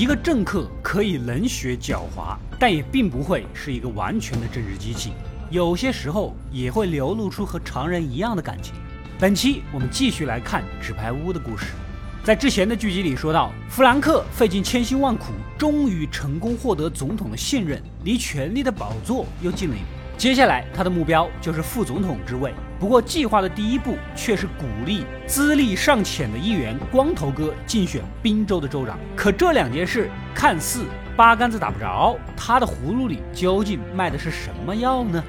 一个政客可以冷血狡猾，但也并不会是一个完全的政治机器，有些时候也会流露出和常人一样的感情。本期我们继续来看纸牌屋的故事。在之前的剧集里说到，弗兰克费尽千辛万苦，终于成功获得总统的信任，离权力的宝座又近了一步。接下来他的目标就是副总统之位。不过计划的第一步却是鼓励资历尚浅的议员光头哥竞选宾州的州长。可这两件事看似八竿子打不着，他的葫芦里究竟卖的是什么药呢？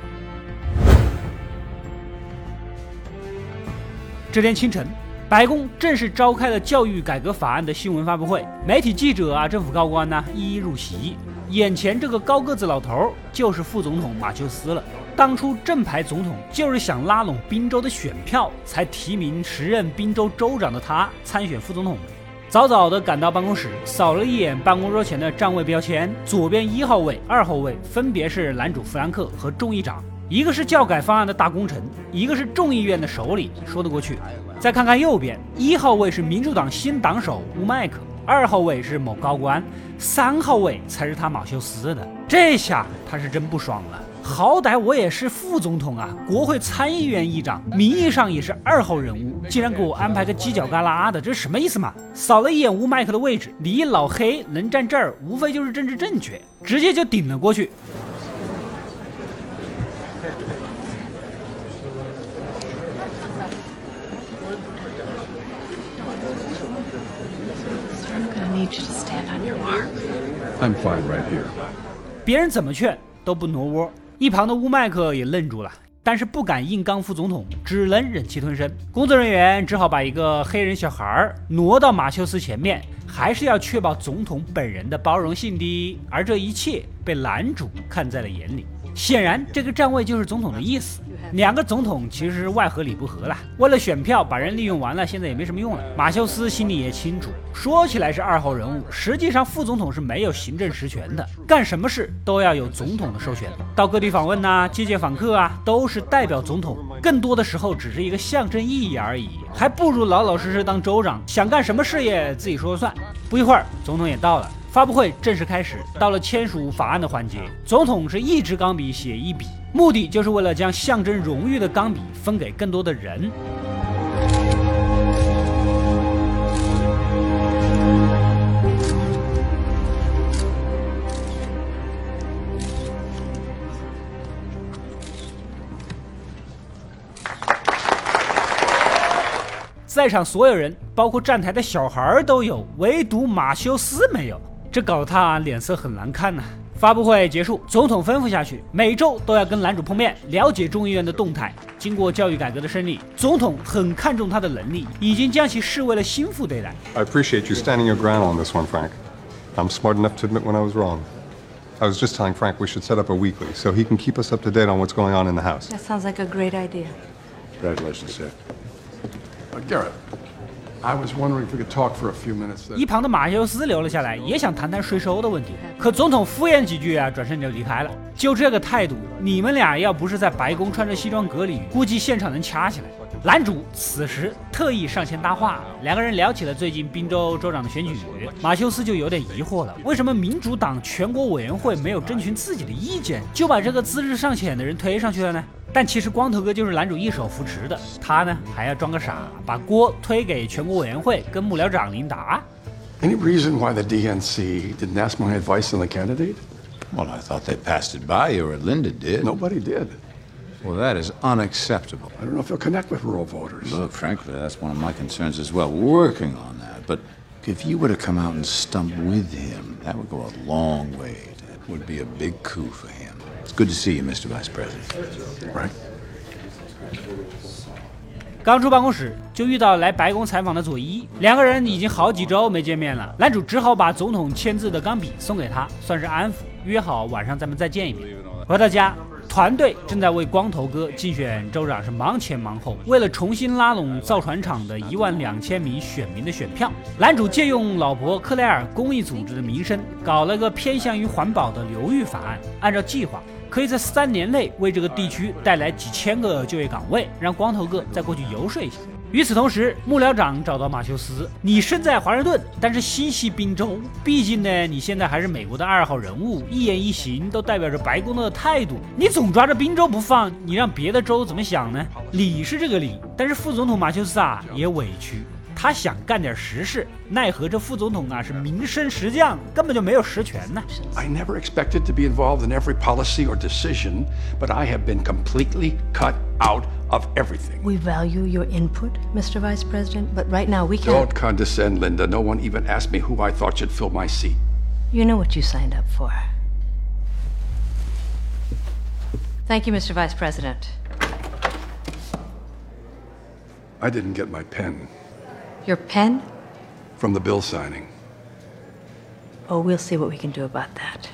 这天清晨，白宫正式召开了教育改革法案的新闻发布会，媒体记者啊，政府高官呢一一入席。眼前这个高个子老头就是副总统马修斯了。当初正牌总统就是想拉拢宾州的选票，才提名时任宾州州长的他参选副总统。早早的赶到办公室，扫了一眼办公桌前的站位标签，左边一号位、二号位分别是男主弗兰克和众议长。一个是教改方案的大功臣，一个是众议院的首领，说得过去。再看看右边，一号位是民主党新党首乌麦克，二号位是某高官，三号位才是他马修斯的。这下他是真不爽了。好歹我也是副总统啊，国会参议院议长，名义上也是二号人物，竟然给我安排个犄角旮旯的，这是什么意思嘛？扫了一眼乌麦克的位置，你老黑能站这儿，无非就是政治正确，直接就顶了过去。I'm fine right here。别人怎么劝都不挪窝，一旁的乌麦克也愣住了，但是不敢硬刚副总统，只能忍气吞声。工作人员只好把一个黑人小孩挪到马修斯前面，还是要确保总统本人的包容性的。而这一切被男主看在了眼里，显然这个站位就是总统的意思。两个总统其实外合里不和了，为了选票把人利用完了，现在也没什么用了。马修斯心里也清楚，说起来是二号人物，实际上副总统是没有行政实权的，干什么事都要有总统的授权。到各地访问呐，接见访客啊，都是代表总统，更多的时候只是一个象征意义而已，还不如老老实实当州长，想干什么事业自己说了算。不一会儿，总统也到了。发布会正式开始，到了签署法案的环节，总统是一支钢笔写一笔，目的就是为了将象征荣誉的钢笔分给更多的人。在场所有人，包括站台的小孩都有，唯独马修斯没有。这搞得他脸色很难看呐。发布会结束，总统吩咐下去，每周都要跟男主碰面，了解众议院的动态。经过教育改革的胜利，总统很看重他的能力，已经将其视为了心腹对待。I appreciate you standing your ground on this one, Frank. I'm smart enough to admit when I was wrong. I was just telling Frank we should set up a weekly so he can keep us up to date on what's going on in the House. That sounds like a great idea. Congratulations, sir. Uh, Garrett. 一旁的马修斯留了下来，也想谈谈税收的问题。可总统敷衍几句啊，转身就离开了。就这个态度，你们俩要不是在白宫穿着西装革履，估计现场能掐起来。男主此时特意上前搭话，两个人聊起了最近宾州州长的选举。马修斯就有点疑惑了，为什么民主党全国委员会没有征询自己的意见，就把这个资质尚浅的人推上去了呢？但其实光头哥就是男主一手扶持的，他呢还要装个傻，把锅推给全国委员会跟幕僚长琳达。Any reason why the DNC didn't ask my advice on the candidate? Well, I thought they passed it by you, or Linda did. Nobody did. Well, that is unacceptable. I don't know if he'll connect with rural voters. Look, frankly, that's one of my concerns as well. We're working on that. But if you were to come out and stump with him, that would go a long way. That would be a big coup for him. Good to see you, Mr. Vice President. Right. 刚出办公室就遇到来白宫采访的佐伊，两个人已经好几周没见面了。男主只好把总统签字的钢笔送给他，算是安抚，约好晚上咱们再见一面。回到家，团队正在为光头哥竞选州长是忙前忙后，为了重新拉拢造船厂的一万两千名选民的选票，男主借用老婆克莱尔公益组织的名声，搞了个偏向于环保的流域法案，按照计划。可以在三年内为这个地区带来几千个就业岗位，让光头哥再过去游说一下。与此同时，幕僚长找到马修斯：“你身在华盛顿，但是心系宾州。毕竟呢，你现在还是美国的二号人物，一言一行都代表着白宫的态度。你总抓着宾州不放，你让别的州怎么想呢？理是这个理，但是副总统马修斯啊也委屈。” 他想干点实事，奈何这副总统啊是民生实将，根本就没有实权呢。I never expected to be involved in every policy or decision, but I have been completely cut out of everything. We value your input, Mr. Vice President, but right now we can't. Don't condescend, Linda. No one even asked me who I thought should fill my seat. You know what you signed up for. Thank you, Mr. Vice President. I didn't get my pen. Your pen? From the bill signing. Oh, we'll see what we can do about that.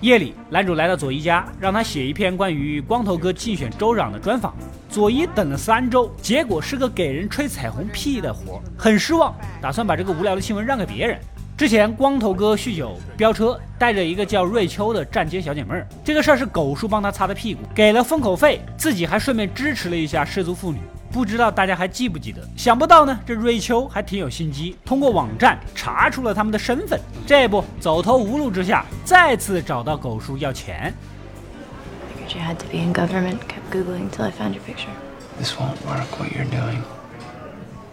夜里，男主来到佐伊家，让他写一篇关于光头哥竞选州长的专访。佐伊等了三周，结果是个给人吹彩虹屁的活，很失望，打算把这个无聊的新闻让给别人。之前光头哥酗酒飙车，带着一个叫瑞秋的站街小姐妹儿，这个事儿是狗叔帮他擦的屁股，给了封口费，自己还顺便支持了一下失足妇女。不知道大家还记不记得？想不到呢，这瑞秋还挺有心机，通过网站查出了他们的身份。这不，走投无路之下，再次找到狗叔要钱。You had to be in government. Kept googling until I found your picture. This won't work. What you're doing.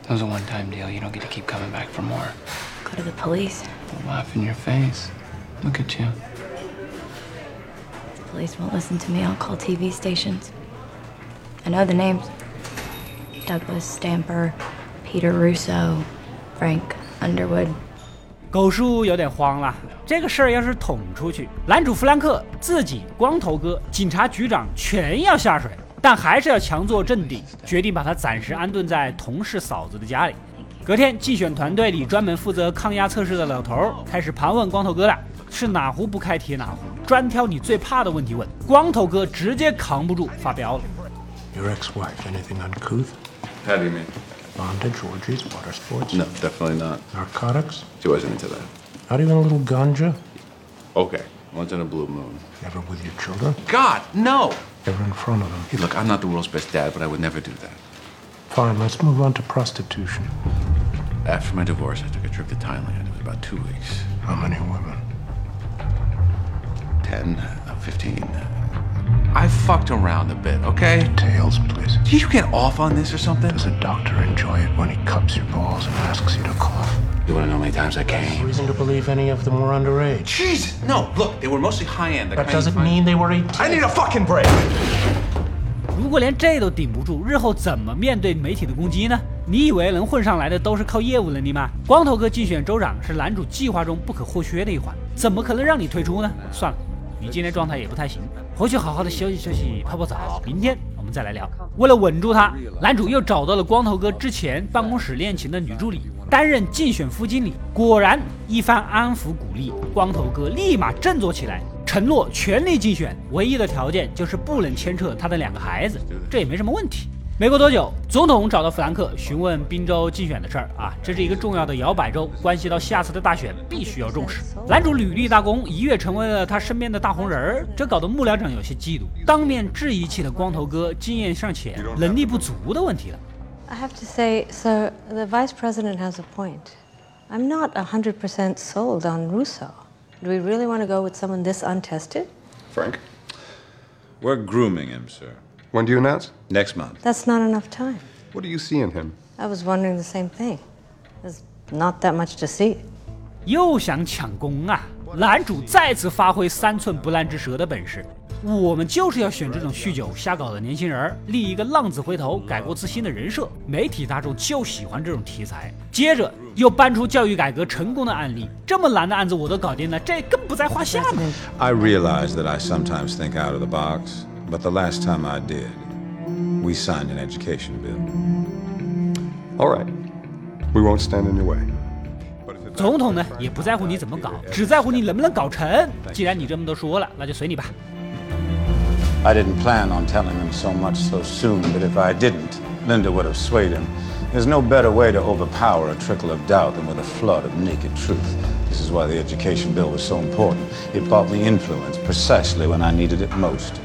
That was a one-time deal. You don't get to keep coming back for more. Go to the police. They'll laugh in your face. Look at you. The police won't listen to me. I'll call TV stations. I know the names. Douglas Stamper, Peter Russo, Frank Underwood。狗叔有点慌了，这个事儿要是捅出去，男主弗兰克、自己、光头哥、警察局长全要下水，但还是要强作镇定，决定把他暂时安顿在同事嫂子的家里。隔天，竞选团队里专门负责抗压测试的老头开始盘问光头哥了，是哪壶不开提哪壶，专挑你最怕的问题问。光头哥直接扛不住，发飙了。Your ex-wife, anything uncouth? How do you mean? Bondage, orgies, water sports? No, definitely not. Narcotics? She wasn't into that. Not even a little ganja? Okay, once in a blue moon. Ever with your children? God, no! Ever in front of them? Hey, look, I'm not the world's best dad, but I would never do that. Fine, let's move on to prostitution. After my divorce, I took a trip to Thailand. It was about two weeks. How many women? 10, uh, 15. I fucked around a bit, okay? Details, please. Did you get off on this or something? Does a doctor enjoy it when he cups your balls and asks you to cough? You wanna know how many times I There's came? reason to believe any of them were underage. Jesus! No, look, they were mostly high end. That doesn't mean they were 18. I need a fucking break! 如果连这都顶不住，日后怎么面对媒体的攻击呢？你以为能混上来的都是靠业务能力吗？光头哥竞选州长是男主计划中不可或缺的一环，怎么可能让你退出呢？算了，你今天状态也不太行，回去好好的休息休息，泡泡澡，明天我们再来聊。为了稳住他，男主又找到了光头哥之前办公室恋情的女助理，担任竞选副经理。果然一番安抚鼓励，光头哥立马振作起来。承诺全力竞选，唯一的条件就是不能牵扯他的两个孩子，这也没什么问题。没过多久，总统找到弗兰克询问宾州竞选的事儿啊，这是一个重要的摇摆州，关系到下次的大选，必须要重视。男主履历大功，一跃成为了他身边的大红人儿，这搞得幕僚长有些嫉妒，当面质疑起了光头哥经验尚浅、能力不足的问题了。I have to say, sir, the vice president has a point. I'm not 100% sold on Russo. Do we really want to go with someone this untested? Frank, We're grooming him, sir. When do you announce? Next month. That's not enough time. What do you see in him? I was wondering the same thing. There's not that much to see. 又想抢功啊！男主再次发挥三寸不烂之舌的本事。我们就是要选这种酗酒瞎搞的年轻人，立一个浪子回头、改过自新的人设。媒体大众就喜欢这种题材。接着又搬出教育改革成功的案例，这么难的案子我都搞定了，这更不在话下嘛。I realize that I sometimes think out of the box, but the last time I did, we signed an education bill. All right. We won't stand in your way. But if it 总统呢也不在乎你怎么搞，只在乎你能不能搞成。既然你这么都说了，那就随你吧。 I didn't plan on telling him so much so soon, but if I didn't, Linda would have swayed him. There's no better way to overpower a trickle of doubt than with a flood of naked truth. This is why the education bill was so important. It bought me influence precisely when I needed it most.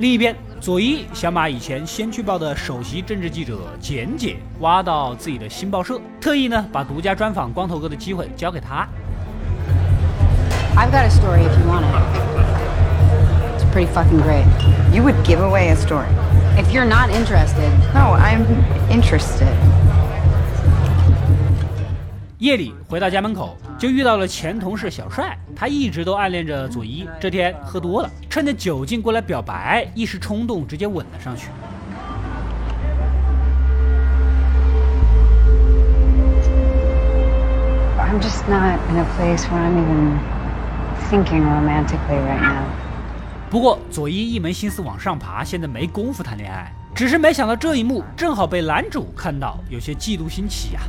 另一边，佐伊想把以前《先驱报》的首席政治记者简姐挖到自己的新报社，特意呢把独家专访光头哥的机会交给他。I've got a story if you want it. It's pretty fucking great. You would give away a story. If you're not interested, No, I'm interested. 夜里回到家门口，就遇到了前同事小帅，他一直都暗恋着佐伊，这天喝多了，趁着酒劲过来表白，一时冲动直接吻了上去。I'm just not in a place where I'm even thinking romantically right now. 不过佐伊一门心思往上爬，现在没工夫谈恋爱，只是没想到这一幕正好被男主看到，有些嫉妒心起呀、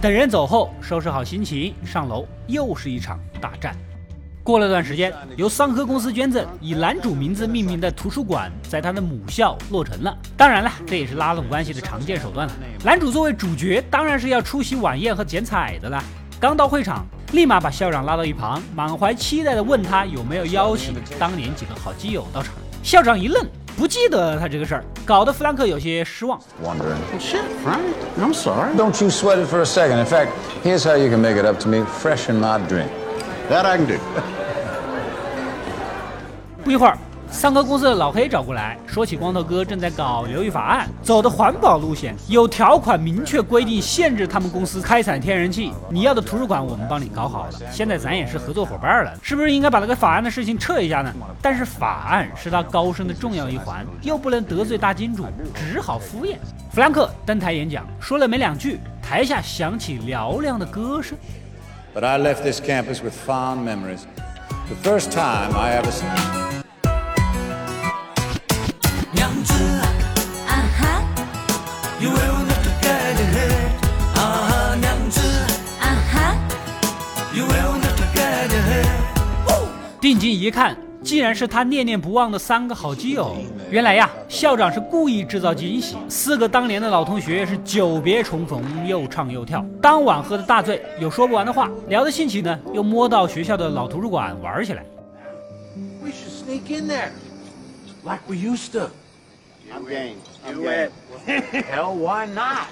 等人走后，收拾好心情，上楼，又是一场大战。过了段时间，由桑科公司捐赠、以男主名字命名的图书馆，在他的母校落成了。当然了，这也是拉拢关系的常见手段了。男主作为主角，当然是要出席晚宴和剪彩的啦。刚到会场，立马把校长拉到一旁，满怀期待地问他有没有邀请当年几个好基友到场。校长一愣，不记得他这个事儿，搞得弗兰克有些失望。 Wondering. Shit, Frank. I'm sorry. Don't you sweat it for a second. In fact, here's how you can make it up to me fresh in my drink. That I can do. 不一会儿， 桑科公司的老黑找过来，说起光头哥正在搞流域法案，走的环保路线，有条款明确规定限制他们公司开采天然气。你要的图书馆我们帮你搞好了，现在咱也是合作伙伴了，是不是应该把那个法案的事情撤一下呢？但是法案是他高升的重要一环，又不能得罪大金主，只好敷衍。弗兰克登台演讲，说了没两句，台下响起嘹亮的歌声。But I left this campus with fond memories. First time I ever 定睛一看，竟然是他念念不忘的三个好基友。原来呀，校长是故意制造惊喜，四个当年的老同学是久别重逢，又唱又跳。当晚喝的大醉，有说不完的话，聊得兴起呢，又摸到学校的老图书馆玩起来。We should sneak in there. Like we used to. I'm game. Do it. Hell, why not?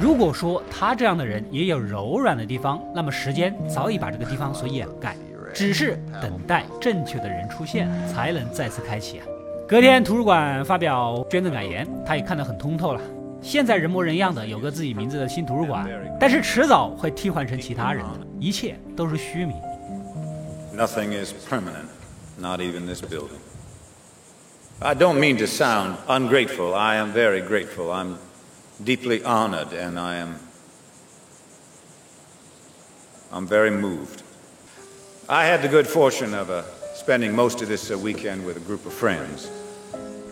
如果说他这样的人也有柔软的地方，那么时间早已把这个地方所掩盖，只是等待正确的人出现，才能再次开启啊。隔天图书馆发表捐赠感言，他也看得很通透了。现在人模人样的有个自己名字的新图书馆，但是迟早会替换成其他人的，一切都是虚名。Nothing is permanent, not even this building. I don't mean to sound ungrateful. I am very grateful. I'm deeply honored and I am I'm very moved. I had the good fortune of uh, spending most of this uh, weekend with a group of friends.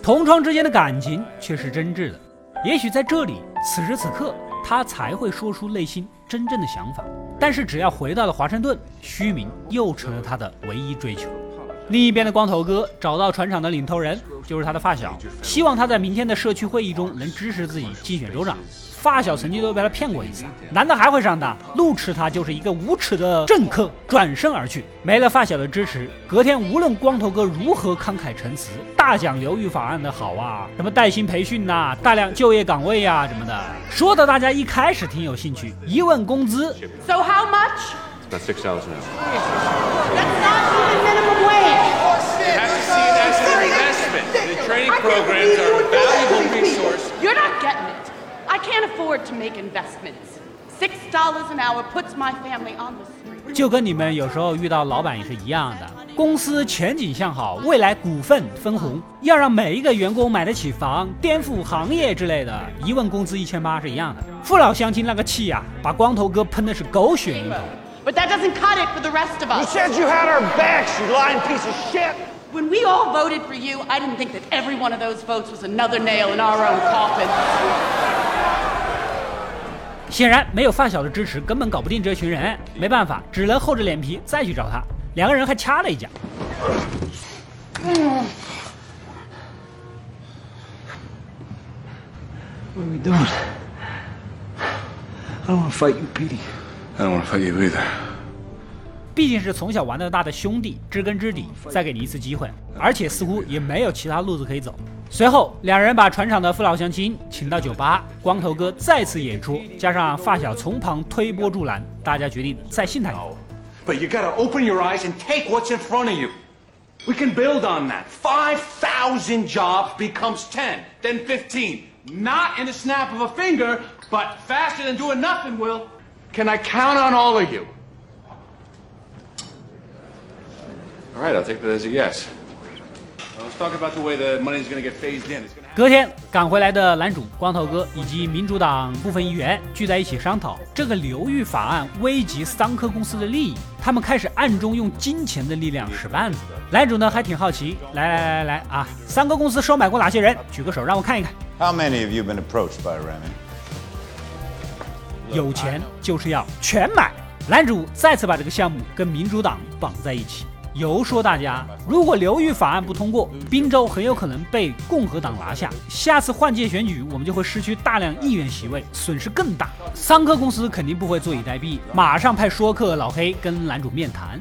同窗之间的感情却是真挚的。也许在这里，此时此刻，他才会说出内心真正的想法。但是只要回到了华盛顿，虚名又成了他的唯一追求。 另一边的光头哥找到船厂的领头人，就是他的发小，希望他在明天的社区会议中能支持自己竞选州长。发小曾经都被他骗过一次，难道还会上当？怒斥他就是一个无耻的政客，转身而去。没了发小的支持，隔天无论光头哥如何慷慨陈词，大讲流域法案的好啊，什么带薪培训呐、大量就业岗位呀、什么的，说的大家一开始挺有兴趣，一问工资，So how much? About six dollars an hour. That's not even minimum wage. You have to see it as an investment. The training programs are a valuable resource. You're not getting it. I can't afford to make investments. Six dollars an hour puts my family on the street. 就跟你们有时候遇到老板也是一样的，公司前景向好，未来股份分红，要让每一个员工买得起房，颠覆行业之类的，一问工资一千八是一样的。父老乡亲那个气呀、把光头哥喷的是狗血淋头。But that doesn't cut it for the rest of us. You said you had our backs, you lying piece of shit. When we all voted for you, I didn't think that every one of those votes was another nail in our own coffin. 显然没有发小的支持，根本搞不定这群人。没办法，只能厚着脸皮再去找他。两个人还掐了一架。What are we doing? I don't want to fight you, Petey. I don't want to fight you either. 毕竟是从小玩到大的兄弟，知根知底，再给你一次机会，而且似乎也没有其他路子可以走。随后，两人把船厂的父老乡亲请到酒吧，光头哥再次演出，加上发小从旁推波助澜，大家决定再信他一回。But you gotta open your eyes and take what's in front of you. We can build on that. Five thousand jobs becomes ten, then fifteen. Not in a snap of a finger, but faster than doing nothing, Will. Can I count on all of you? All right, I'll take that as a yes. Let's talk about the way the money is going to get phased in. It's going to 隔天赶回来的男主光头哥以及民主党部分议员聚在一起商讨这个流域法案危及桑科公司的利益，他们开始暗中用金钱的力量使绊子。男主呢还挺好奇，来来来来来啊，桑科公司收买过哪些人？举个手让我看一看。How many of you been approached by Remy? 有钱就是要全买。男主再次把这个项目跟民主党绑在一起，游说大家，如果流域法案不通过，宾州很有可能被共和党拿下，下次换届选举我们就会失去大量议员席位，损失更大。桑科公司肯定不会坐以待毙，马上派说客老黑跟男主面谈。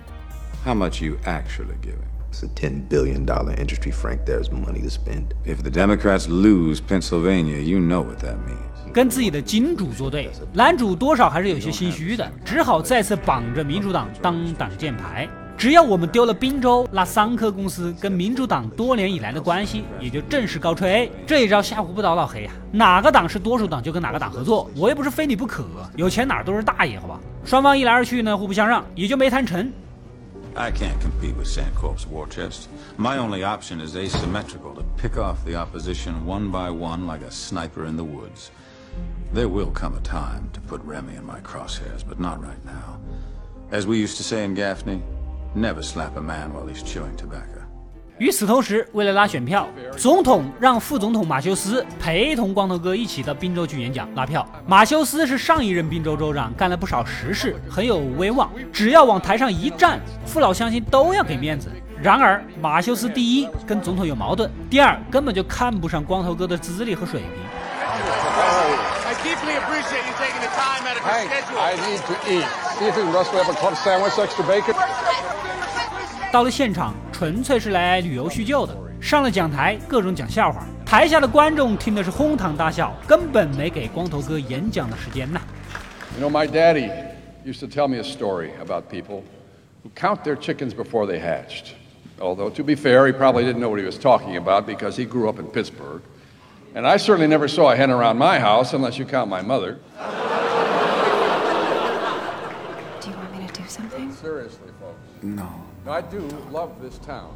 How much you actually giving? It's a ten billion dollar industry, Frank. There's money to spend. If the Democrats lose Pennsylvania, you know what that means. 跟自己的金主作对，男主多少还是有些心虚的，只好再次绑着民主党当挡箭牌。只要我们丢了宾州，那桑科公司跟民主党多年以来的关系也就正式告吹。这一招吓唬不倒老黑呀、哪个党是多数党就跟哪个党合作，我又不是非你不可，有钱哪儿都是大爷，好吧？双方一来二去呢，互不相让，也就没谈成。I can't compete with Sancorp's war chest. My only option is asymmetrical to pick off the opposition one by one like a sniper in the woods. There will come a time to put Remy in my crosshairs, but not right now. As we used to say in Gaffney, never slap a man while he's chewing tobacco. 与此同时，为了拉选票，总统让副总统马修斯陪同光头哥一起到宾州去演讲拉票。马修斯是上一任宾州州长，干了不少实事，很有威望。只要往台上一站，父老乡亲都要给面子。然而，马修斯第一跟总统有矛盾，第二根本就看不上光头哥的资历和水平。I deeply appreciate you taking the time out of your schedule. I need to eat. See if you can rustle up a club sandwich, extra bacon. 到了现场，纯粹是来旅游叙旧的。上了讲台，各种讲笑话，台下的观众听的是哄堂大笑，根本没给光头哥演讲的时间呐。 You know, my daddy used to tell me a story about people who count their chickens before they hatched. Although, to be fair, he probably didn't know what he was talking about because he grew up in Pittsburgh. And I certainly never saw a hen around my house unless you count my mother. Do you want me to do something? Seriously, folks. No. I do love this town.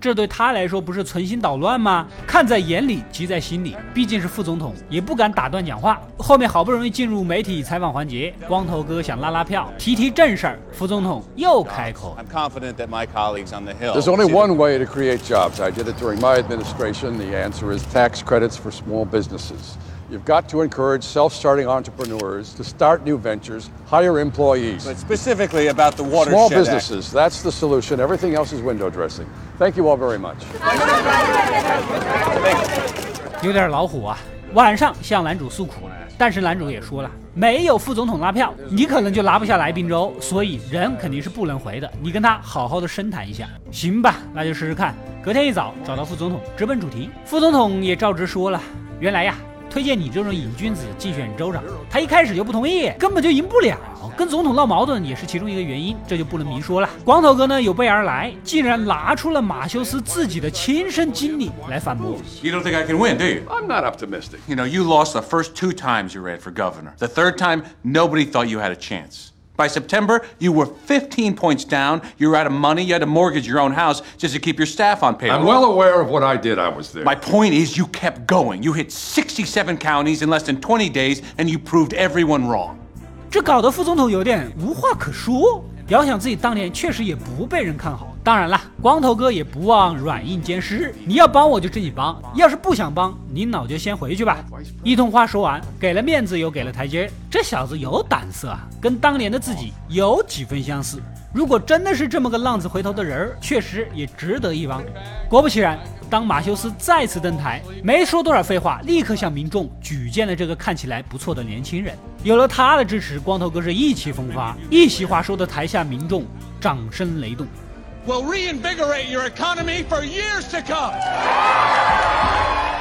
这对他来说不是存心捣乱吗？看在眼里，急在心里。毕竟是副总统，也不敢打断讲话。后面好不容易进入媒体采访环节，光头哥想拉拉票，提提正事儿，副总统又开口。I'm confident that my colleagues on the Hill. There's only one way to create jobs. I did it during my administration. The answer is tax credits for small businesses. You've got to encourage self starting entrepreneurs to start new ventures, hire employees. But specifically about the Small Act. businesses, that's the solution. Everything else is window dressing. Thank you all very much. 有点老虎啊！晚上向男主诉苦，但是男主也说了，没有副总统拉票，你可能就拿不下来宾州，所以人肯定是不能回的。你跟他好好的深谈一下，行吧？那就试试看。隔天一早找到副总统，直奔主题。副总统也照直说了，原来呀。推荐你这种瘾君子竞选州长，他一开始就不同意，根本就赢不了，跟总统闹矛盾也是其中一个原因，这就不能明说了。光头哥呢有备而来，竟然拿出了马修斯自己的亲身经历来反驳。You don't think I can win, do you? I'm not optimistic. You know, you lost the first two times you ran for governor. The third time, nobody thought you had a chance. By September, you were 15 points down. You were out of money. You had to mortgage your own house just to keep your staff on payroll. I'm well aware of what I did. I was there. My point is, you kept going. You hit 67 counties in less than 20 days, and you proved everyone wrong. 这搞得副总统有点无话可说。 遥想自己当年确实也不被人看好，当然了，光头哥也不忘软硬兼施。你要帮我就自己帮，要是不想帮，你老就先回去吧。一通话说完，给了面子又给了台阶，这小子有胆色啊，跟当年的自己有几分相似。如果真的是这么个浪子回头的人儿，确实也值得一帮。果不其然，当马修斯再次登台，没说多少废话，立刻向民众举荐了这个看起来不错的年轻人。有了他的支持，光头哥是意气风发，一席话说的台下民众掌声雷动。will reinvigorate your economy for years to come.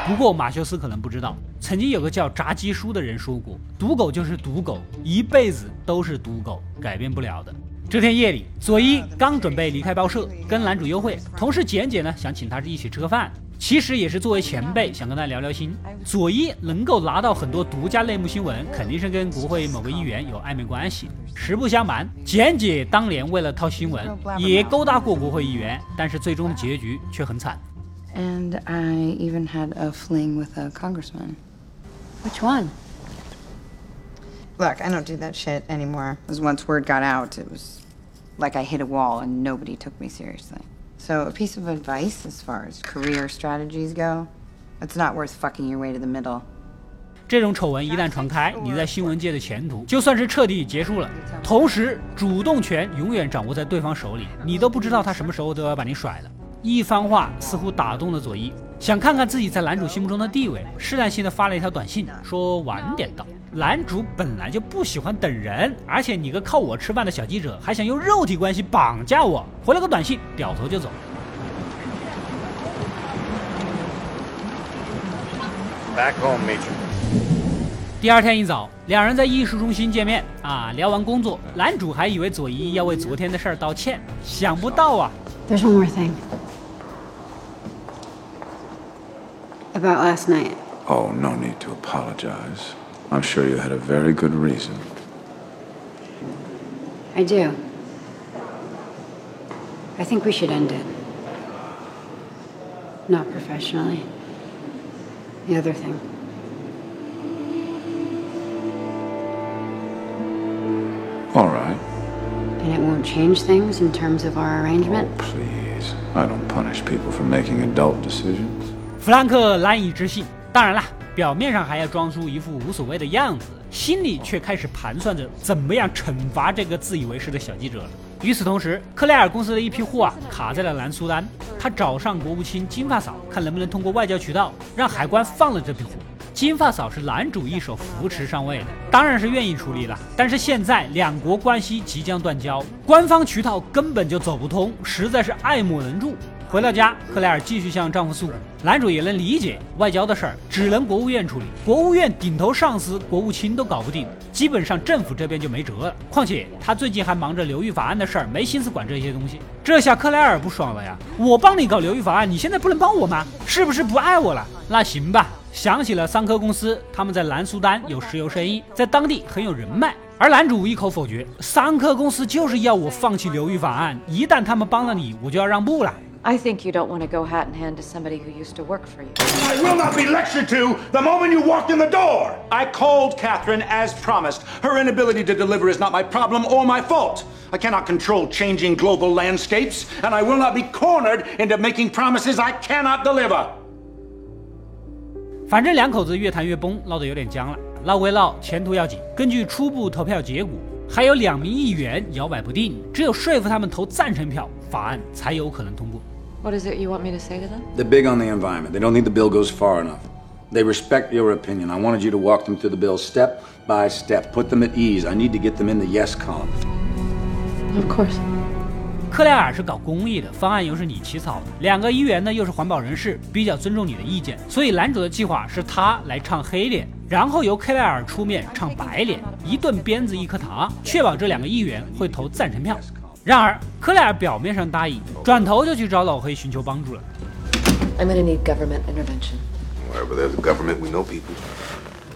不过马修斯可能不知道，曾经有个叫炸鸡叔的人说过：“赌狗就是赌狗，一辈子都是赌狗，改变不了的。”这天夜里，佐伊刚准备离开报社，跟男主幽会，同事简姐呢想请他一起吃个饭。其实也是作为前辈，想跟他聊聊心。佐伊能够拿到很多独家内幕新闻，肯定是跟国会某个议员有暧昧关系。实不相瞒，简姐当年为了套新闻，也勾搭过国会议员，但是最终的结局却很惨。And I even had a fling with a congressman. Which one? Look, I don't do that shit anymore. Because once word got out, it was like I hit a wall and nobody took me seriously. So, a piece of advice as far as career strategies go, it's not worth fucking your way to the middle. 这种丑闻一旦传开，你在新闻界的前途就算是彻底结束了。同时，主动权永远掌握在对方手里，你都不知道他什么时候都要把你甩了。一番话似乎打动了佐伊，想看看自己在男主心目中的地位，试探性的发了一条短信，说晚点到。男主本来就不喜欢等人，而且你个靠我吃饭的小记者，还想用肉体关系绑架我，回了个短信，掉头就走。Back home, Major. 第二天一早，两人在艺术中心见面啊，聊完工作，男主还以为佐伊要为昨天的事儿道歉，想不到啊。There's one more thing. About last night. Oh, no need to apologize. I'm sure you had a very good reason. I do. I think we should end it. Not professionally. The other thing. All right. And it won't change things in terms of our arrangement? Oh, please. I don't punish people for making adult decisions. 弗兰克难以置信，当然了，表面上还要装出一副无所谓的样子，心里却开始盘算着怎么样惩罚这个自以为是的小记者了。与此同时，克莱尔公司的一批货啊卡在了南苏丹，他找上国务卿金发嫂，看能不能通过外交渠道让海关放了这批货。金发嫂是男主一手扶持上位的，当然是愿意处理了。但是现在两国关系即将断交，官方渠道根本就走不通，实在是爱莫能助。回到家，克莱尔继续向丈夫诉苦。男主也能理解，外交的事儿只能国务院处理，国务院顶头上司国务卿都搞不定，基本上政府这边就没辙了。况且他最近还忙着流域法案的事儿，没心思管这些东西。这下克莱尔不爽了呀！我帮你搞流域法案，你现在不能帮我吗？是不是不爱我了？那行吧。想起了桑科公司，他们在南苏丹有石油生意，在当地很有人脉。而男主一口否决，桑科公司就是要我放弃流域法案，一旦他们帮了你，我就要让步了。I think you don't want to go hat in hand to somebody who used to work for you. I will not be lectured to the moment you walked in the door. I called Catherine as promised. Her inability to deliver is not my problem or my fault. I cannot control changing global landscapes, and I will not be cornered into making promises I cannot deliver. 反正两口子越谈越崩，闹得有点僵了。闹归闹，前途要紧。根据初步投票结果，还有两名议员摇摆不定，只有说服他们投赞成票，法案才有可能通过。 What is it you want me to say to them? They're big on the environment. They don't think the bill goes far enough. They respect your opinion. I wanted you to walk them through the bill step by step, put them at ease. I need to get them in the yes column. Of course. 克莱尔是搞公益的，方案又是你起草的，两个议员呢又是环保人士，比较尊重你的意见，所以男主的计划是他来唱黑脸，然后由克莱尔出面唱白脸，一顿鞭子一颗糖，确保这两个议员会投赞成票。然而，克莱尔表面上答应，转头就去找老黑寻求帮助了。I'm gonna need government intervention. Wherever there's a government, we know people.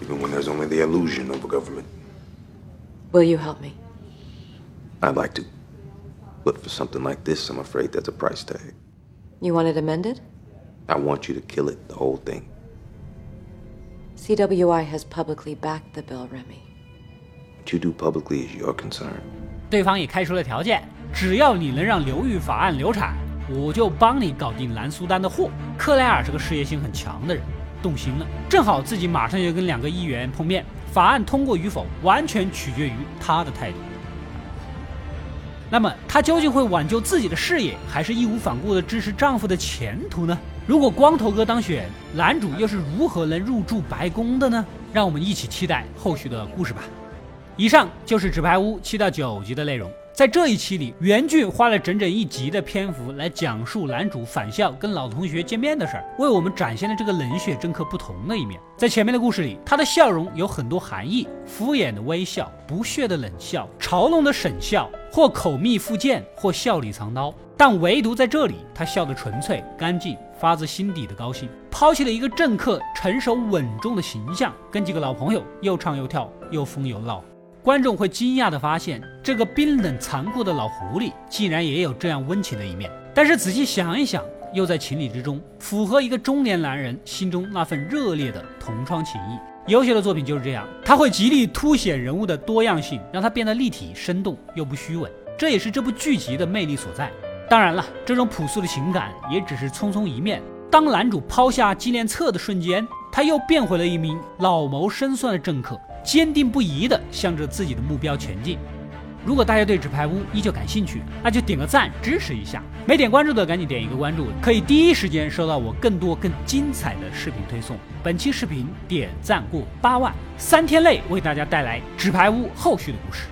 Even when there's only the illusion of a government. Will you help me? I'd like to. But for something like this, I'm afraid there's a price tag. You want it amended? I want you to kill it, the whole thing. CWI has publicly backed the bill, Remy. What you do publicly is your concern. 对方也开出了条件， 只要你能让流域法案流产，我就帮你搞定南苏丹的货。克莱尔是个事业心很强的人，动心了。正好自己马上要跟两个议员碰面，法案通过与否完全取决于他的态度。那么她究竟会挽救自己的事业，还是义无反顾地支持丈夫的前途呢？如果光头哥当选，男主又是如何能入住白宫的呢？让我们一起期待后续的故事吧。以上就是《纸牌屋》七到九集的内容。在这一期里，原剧花了整整一集的篇幅来讲述男主返校跟老同学见面的事儿，为我们展现了这个冷血政客不同的一面。在前面的故事里，他的笑容有很多含义：敷衍的微笑、不屑的冷笑、嘲弄的沈笑，或口蜜腹剑，或笑里藏刀。但唯独在这里，他笑得纯粹、干净，发自心底的高兴，抛弃了一个政客成熟稳重的形象，跟几个老朋友又唱又跳，又疯又闹。观众会惊讶地发现，这个冰冷残酷的老狐狸竟然也有这样温情的一面。但是仔细想一想，又在情理之中，符合一个中年男人心中那份热烈的同窗情谊。优秀的作品就是这样，它会极力凸显人物的多样性，让它变得立体生动又不虚伪。这也是这部剧集的魅力所在。当然了，这种朴素的情感也只是匆匆一面。当男主抛下纪念册的瞬间，他又变回了一名老谋深算的政客。坚定不移地向着自己的目标前进。如果大家对纸牌屋依旧感兴趣，那就点个赞支持一下。没点关注的赶紧点一个关注，可以第一时间收到我更多更精彩的视频推送。本期视频点赞过八万，三天内为大家带来纸牌屋后续的故事。